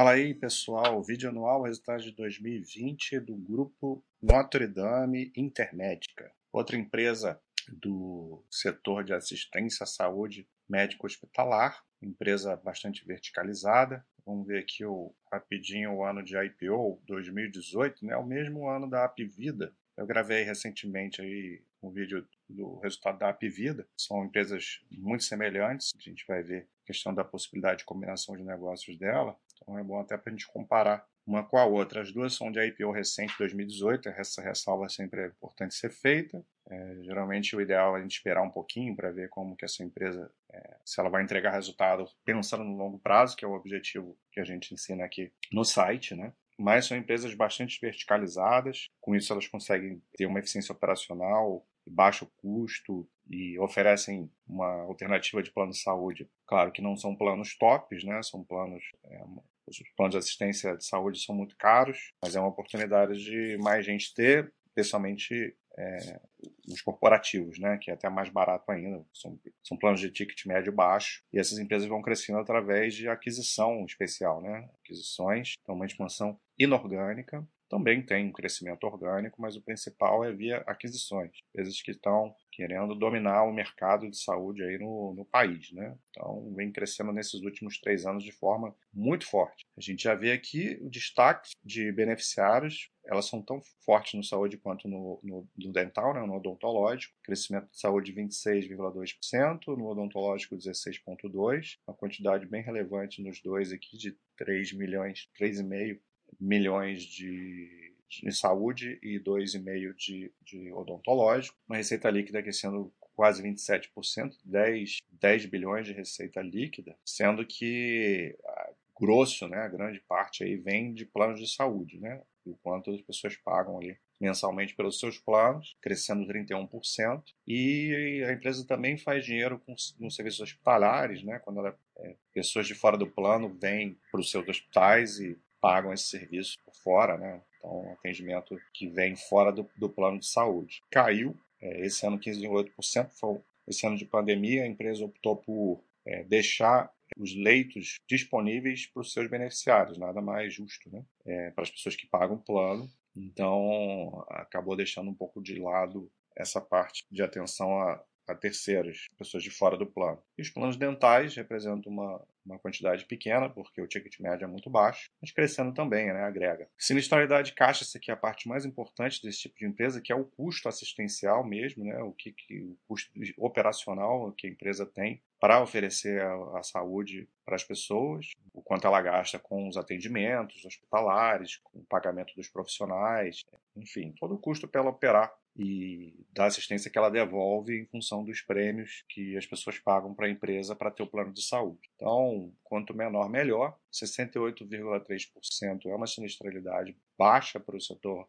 Fala aí, pessoal. Vídeo anual, resultado de 2020 do grupo Notre Dame Intermédica, outra empresa do setor de assistência à saúde médico-hospitalar, empresa bastante verticalizada. Vamos ver aqui o, rapidinho o ano de IPO, 2018, né? o mesmo ano da Apvida. Eu gravei recentemente aí um vídeo do resultado da Apvida. São empresas muito semelhantes. A gente vai ver a questão da possibilidade de combinação de negócios dela. Então é bom até para a gente comparar uma com a outra. As duas são de IPO recente, 2018. Essa ressalva sempre é importante ser feita. É, geralmente o ideal é a gente esperar um pouquinho para ver como que essa empresa, é, se ela vai entregar resultado pensando no longo prazo, que é o objetivo que a gente ensina aqui no site, né? Mas são empresas bastante verticalizadas, com isso elas conseguem ter uma eficiência operacional, baixo custo e oferecem uma alternativa de plano de saúde. Claro que não são planos tops, né? São planos é, os planos de assistência de saúde são muito caros, mas é uma oportunidade de mais gente ter, especialmente é, os corporativos, né, que é até mais barato ainda. São, são planos de ticket médio baixo e essas empresas vão crescendo através de aquisição especial, né, aquisições, então uma expansão inorgânica também tem um crescimento orgânico, mas o principal é via aquisições. Empresas que estão querendo dominar o mercado de saúde aí no, no país, né? Então, vem crescendo nesses últimos três anos de forma muito forte. A gente já vê aqui o destaque de beneficiários, elas são tão fortes no saúde quanto no, no, no dental, né? no odontológico. Crescimento de saúde 26,2%, no odontológico 16,2%, uma quantidade bem relevante nos dois aqui de 3 milhões, 3,5 milhões de, de saúde e 2,5 de, de odontológico. Uma receita líquida crescendo quase 27%, 10, 10 bilhões de receita líquida, sendo que a grosso, né, a grande parte aí vem de planos de saúde, né? O quanto as pessoas pagam ali mensalmente pelos seus planos, crescendo 31%. E a empresa também faz dinheiro com, com serviços hospitalares, né? Quando ela, é, pessoas de fora do plano vêm para os seus hospitais e pagam esse serviço por fora, né? Então, atendimento que vem fora do, do plano de saúde. Caiu, é, esse ano 15,8%, foi esse ano de pandemia, a empresa optou por é, deixar os leitos disponíveis para os seus beneficiários, nada mais justo, né? É, para as pessoas que pagam plano. Então, acabou deixando um pouco de lado essa parte de atenção a, a terceiros, pessoas de fora do plano. E os planos dentais representam uma, uma quantidade pequena, porque o ticket médio é muito baixo, mas crescendo também, né, agrega. Sinistralidade caixa, essa aqui é a parte mais importante desse tipo de empresa, que é o custo assistencial mesmo, né, o, que, que o custo operacional que a empresa tem para oferecer a, a, saúde para as pessoas, o quanto ela gasta com os atendimentos hospitalares, com o pagamento dos profissionais, enfim, todo o custo para ela operar e da assistência que ela devolve em função dos prêmios que as pessoas pagam para a empresa para ter o plano de saúde. Então, quanto menor, melhor. 68,3% é uma sinistralidade baixa para o setor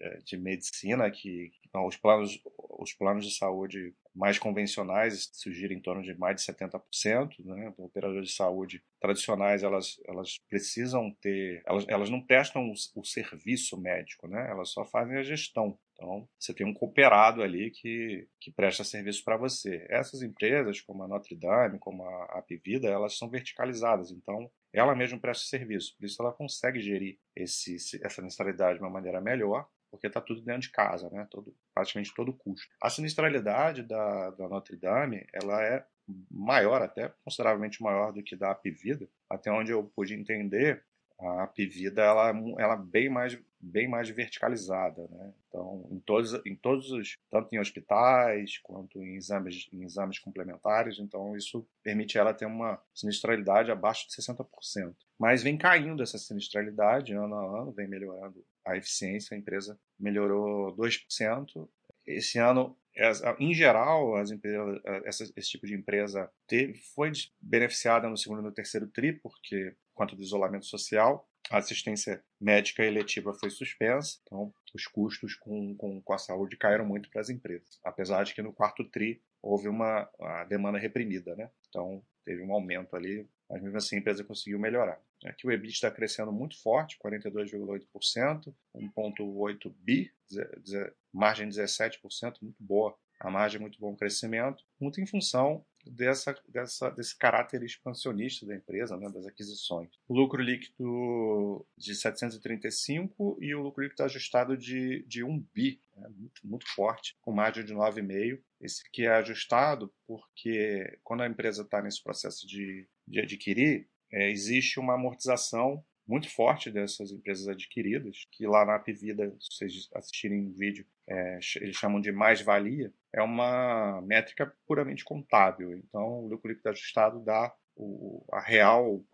é, de medicina, que os planos, os planos de saúde mais convencionais surgiram em torno de mais de 70%. Né? Operadores de saúde tradicionais, elas, elas precisam ter... Elas, elas não prestam o, o serviço médico, né? elas só fazem a gestão. Então, você tem um cooperado ali que, que presta serviço para você. Essas empresas, como a Notre Dame, como a Apivida, elas são verticalizadas. Então, ela mesma presta serviço. Por isso, ela consegue gerir esse, essa mensalidade de uma maneira melhor, porque está tudo dentro de casa, né? Todo, praticamente todo o custo. A sinistralidade da, da Notre Dame ela é maior, até consideravelmente maior do que da Apivida. Até onde eu pude entender, a Apivida ela, ela é bem mais bem mais verticalizada, né? Então, em todos, em todos os, tanto em hospitais quanto em exames, em exames complementares, então isso permite ela ter uma sinistralidade abaixo de 60%. Mas vem caindo essa sinistralidade ano a ano, vem melhorando a eficiência, a empresa melhorou 2%. Esse ano em geral, as empresas, esse tipo de empresa teve, foi beneficiada no segundo e no terceiro TRI, porque quanto do isolamento social, a assistência médica eletiva foi suspensa, então os custos com, com, com a saúde caíram muito para as empresas, apesar de que no quarto TRI houve uma demanda reprimida, né? Então teve um aumento ali, mas mesmo assim a empresa conseguiu melhorar. Aqui o EBIT está crescendo muito forte, 42,8%, 1,8 bi, margem 17%, muito boa. A margem é muito bom crescimento, muito em função dessa, dessa, desse caráter expansionista da empresa, né, das aquisições. O lucro líquido de 735 e o lucro líquido ajustado de, de 1 bi, né, muito, muito forte, com margem de 9,5. Esse que é ajustado porque quando a empresa está nesse processo de, de adquirir, é, existe uma amortização muito forte dessas empresas adquiridas, que lá na Apivida, se vocês assistirem o vídeo, é, eles chamam de mais-valia, é uma métrica puramente contábil. Então, o lucro líquido ajustado dá o, a real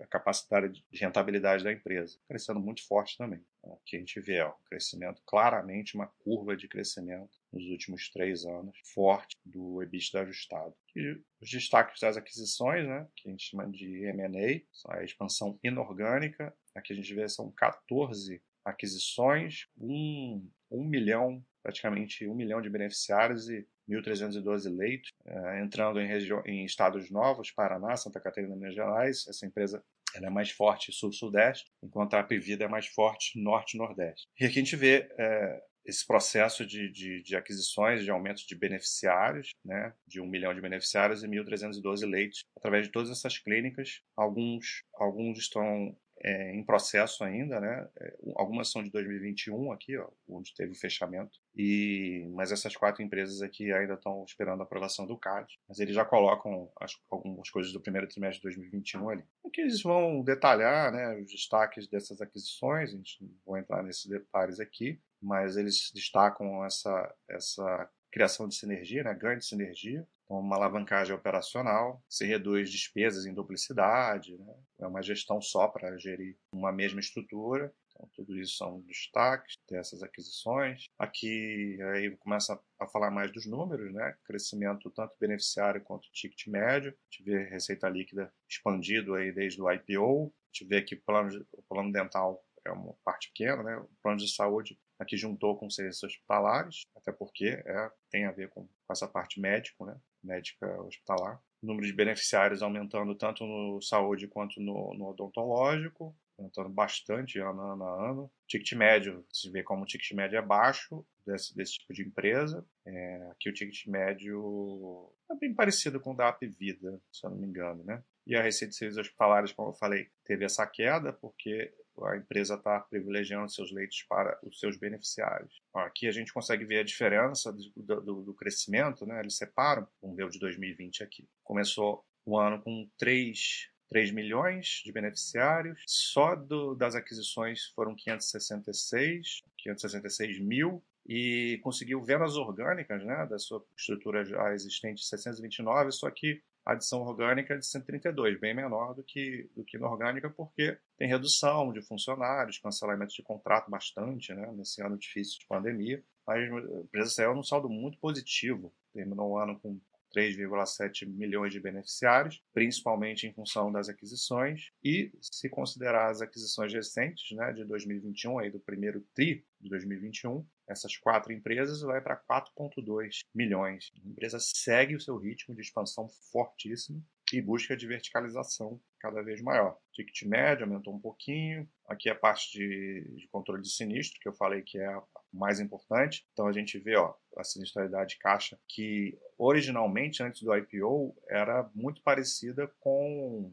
a capacidade de rentabilidade da empresa, crescendo muito forte também. Então, aqui a gente vê ó, um crescimento, claramente uma curva de crescimento nos últimos três anos, forte do EBITDA ajustado. E os destaques das aquisições, né, que a gente chama de M&A, a expansão inorgânica, aqui a gente vê são 14 aquisições, um, um milhão, praticamente um milhão de beneficiários e 1.312 leitos, é, entrando em, em estados novos, Paraná, Santa Catarina, Minas Gerais. Essa empresa é mais forte sul-sudeste, enquanto a Apivida é mais forte norte-nordeste. E aqui a gente vê é, esse processo de, de, de, aquisições, de aumento de beneficiários, né, de um milhão de beneficiários e 1.312 leitos, através de todas essas clínicas. Alguns, alguns estão é, em processo ainda, né? É, algumas são de 2021 aqui, ó, onde teve o fechamento. E mas essas quatro empresas aqui ainda estão esperando a aprovação do CAD. Mas eles já colocam as, algumas coisas do primeiro trimestre de 2021 ali. Aqui eles vão detalhar, né, os destaques dessas aquisições. A gente não vai entrar nesses detalhes aqui, mas eles destacam essa essa criação de sinergia, né, ganho de sinergia, então, uma alavancagem operacional, se reduz despesas em duplicidade, né? é uma gestão só para gerir uma mesma estrutura. Então, tudo isso são destaques dessas aquisições. Aqui aí começa a falar mais dos números, né? Crescimento tanto beneficiário quanto ticket médio. A gente vê receita líquida expandido aí desde o IPO. A gente vê que plano, o plano dental é uma parte pequena, né? O plano de saúde aqui juntou com serviços hospitalares, até porque é, tem a ver com, com essa parte médico, né? médica hospitalar. O número de beneficiários aumentando tanto no saúde quanto no, no odontológico, aumentando bastante ano, ano a ano. Ticket médio, se vê como o ticket médio é baixo desse, desse tipo de empresa. É, aqui o ticket médio é bem parecido com o da App Vida, se eu não me engano, né? E a receita de serviços hospitalares, como eu falei, teve essa queda porque a empresa está privilegiando seus leitos para os seus beneficiários. Aqui a gente consegue ver a diferença do, do, do crescimento, né? eles separam, vamos ver o de 2020 aqui. Começou o ano com 3, 3 milhões de beneficiários, só do, das aquisições foram 566, 566 mil, e conseguiu vendas orgânicas né, da sua estrutura já existente 729, só que adição orgânica é de 132, bem menor do que, do que inorgânica, porque tem redução de funcionários, cancelamento de contrato bastante, né, nesse ano difícil de pandemia, mas a empresa saiu num saldo muito positivo, terminou o ano com 3,7 milhões de beneficiários, principalmente em função das aquisições, e se considerar as aquisições recentes, né, de 2021, aí do primeiro TRI de 2021, essas quatro empresas vai para 4,2 milhões. A empresa segue o seu ritmo de expansão fortíssimo e busca de verticalização cada vez maior. Ticket médio aumentou um pouquinho. Aqui a parte de, de, controle de sinistro, que eu falei que é a mais importante. Então a gente vê ó, a sinistralidade caixa, que originalmente, antes do IPO, era muito parecida com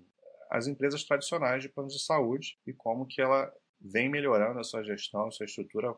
as empresas tradicionais de planos de saúde e como que ela vem melhorando a sua gestão, a sua estrutura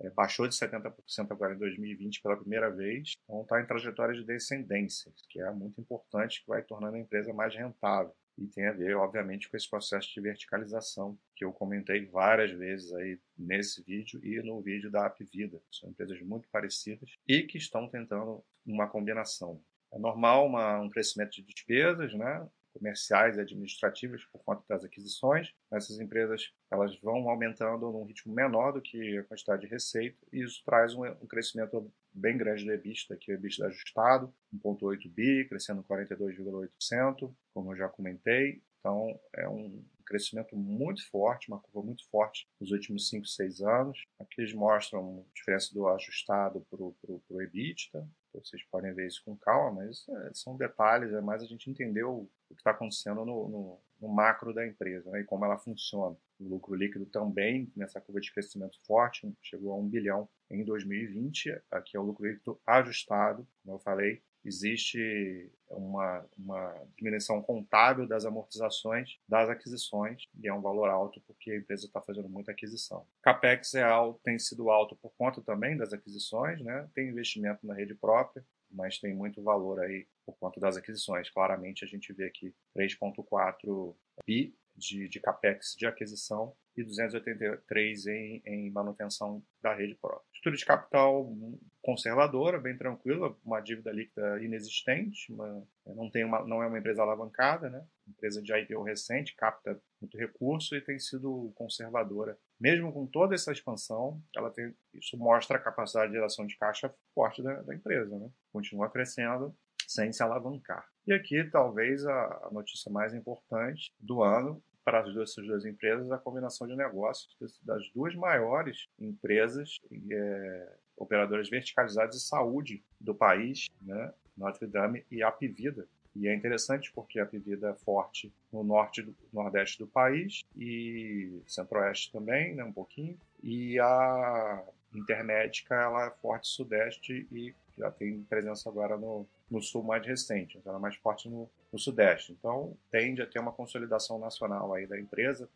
é, baixou de 70% agora em 2020 pela primeira vez, então está em trajetória de descendência, que é muito importante, que vai tornando a empresa mais rentável. E tem a ver, obviamente, com esse processo de verticalização que eu comentei várias vezes aí nesse vídeo e no vídeo da App Vida. São empresas muito parecidas e que estão tentando uma combinação. É normal uma, um crescimento de despesas, né? comerciais e administrativas por conta das aquisições. Essas empresas elas vão aumentando num ritmo menor do que a quantidade de receita e isso traz um, um crescimento bem grande do EBITDA, que é o EBITDA ajustado, 1.8 bi, crescendo 42,8%, como eu já comentei. Então, é um crescimento muito forte, uma curva muito forte nos últimos 5, 6 anos. Aqui eles mostram a diferença do ajustado para o EBITDA. Vocês podem ver isso com calma, mas é, são detalhes, é mais a gente entender o, o que está acontecendo no, no, no, macro da empresa né, e como ela funciona. O lucro líquido também, nessa curva de crescimento forte, chegou a 1 bilhão em 2020. Aqui é o lucro líquido ajustado, como eu falei, existe uma, uma diminuição contábil das amortizações das aquisições, e é um valor alto porque a empresa está fazendo muita aquisição. CAPEX é alto, tem sido alto por conta também das aquisições, né? tem investimento na rede própria, mas tem muito valor aí por conta das aquisições. Claramente a gente vê aqui 3,4 bi de, de capex de aquisição e 283 em, em manutenção da rede própria. Estrutura de capital conservadora, bem tranquila, uma dívida líquida inexistente, uma, não, tem uma, não é uma empresa alavancada, né? empresa de IPO recente, capta muito recurso e tem sido conservadora. Mesmo com toda essa expansão, ela tem, isso mostra a capacidade de geração de caixa forte da, da empresa. Né? Continua crescendo sem se alavancar. E aqui, talvez, a, notícia mais importante do ano para as duas, essas duas empresas, a combinação de negócios das duas maiores empresas é, operadoras verticalizadas de saúde do país, né? Notre Dame e Apivida. E é interessante porque a Apivida é forte no norte do nordeste do país e centro-oeste também, né, um pouquinho. E a Intermédica ela é forte sudeste e já tem presença agora no, no sul mais recente, então ela é mais forte no, no, sudeste. Então, tende a ter uma consolidação nacional aí da empresa,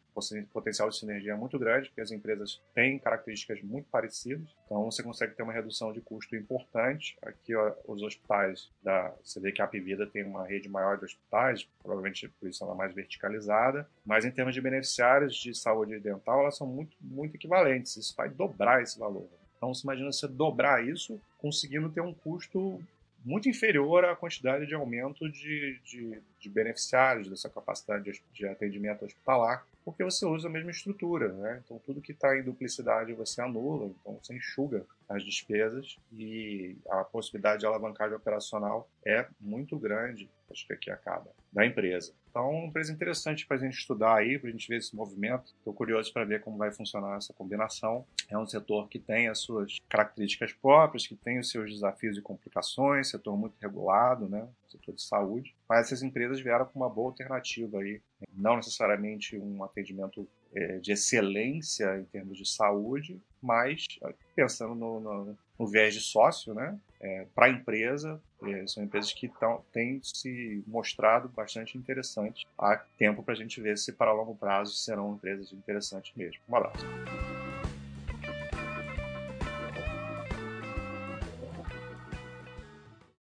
potencial de sinergia muito grande, porque as empresas têm características muito parecidas, então você consegue ter uma redução de custo importante. Aqui, ó, os hospitais, da, você vê que a Apivida tem uma rede maior de hospitais, provavelmente por isso ela é mais verticalizada, mas em termos de beneficiários de saúde dental, elas são muito, muito equivalentes, isso vai dobrar esse valor. Então, você imagina você dobrar isso, conseguindo ter um custo muito inferior à quantidade de aumento de, de, de beneficiários dessa capacidade de, de, atendimento hospitalar, porque você usa a mesma estrutura, né? Então tudo que está em duplicidade você anula, então você enxuga as despesas e a possibilidade de alavancagem operacional é muito grande, acho que aqui acaba, da empresa. Então, uma empresa interessante para a gente estudar aí, para a gente ver esse movimento. Estou curioso para ver como vai funcionar essa combinação. É um setor que tem as suas características próprias, que tem os seus desafios e complicações, setor muito regulado, né? setor de saúde. Mas essas empresas vieram com uma boa alternativa aí. Não necessariamente um atendimento é, de excelência em termos de saúde, mas pensando no, no, no viés de sócio, né? É, para a empresa, é, são empresas que tão, têm se mostrado bastante interessantes. Há tempo para a gente ver se para longo prazo serão empresas interessantes mesmo. Um abraço.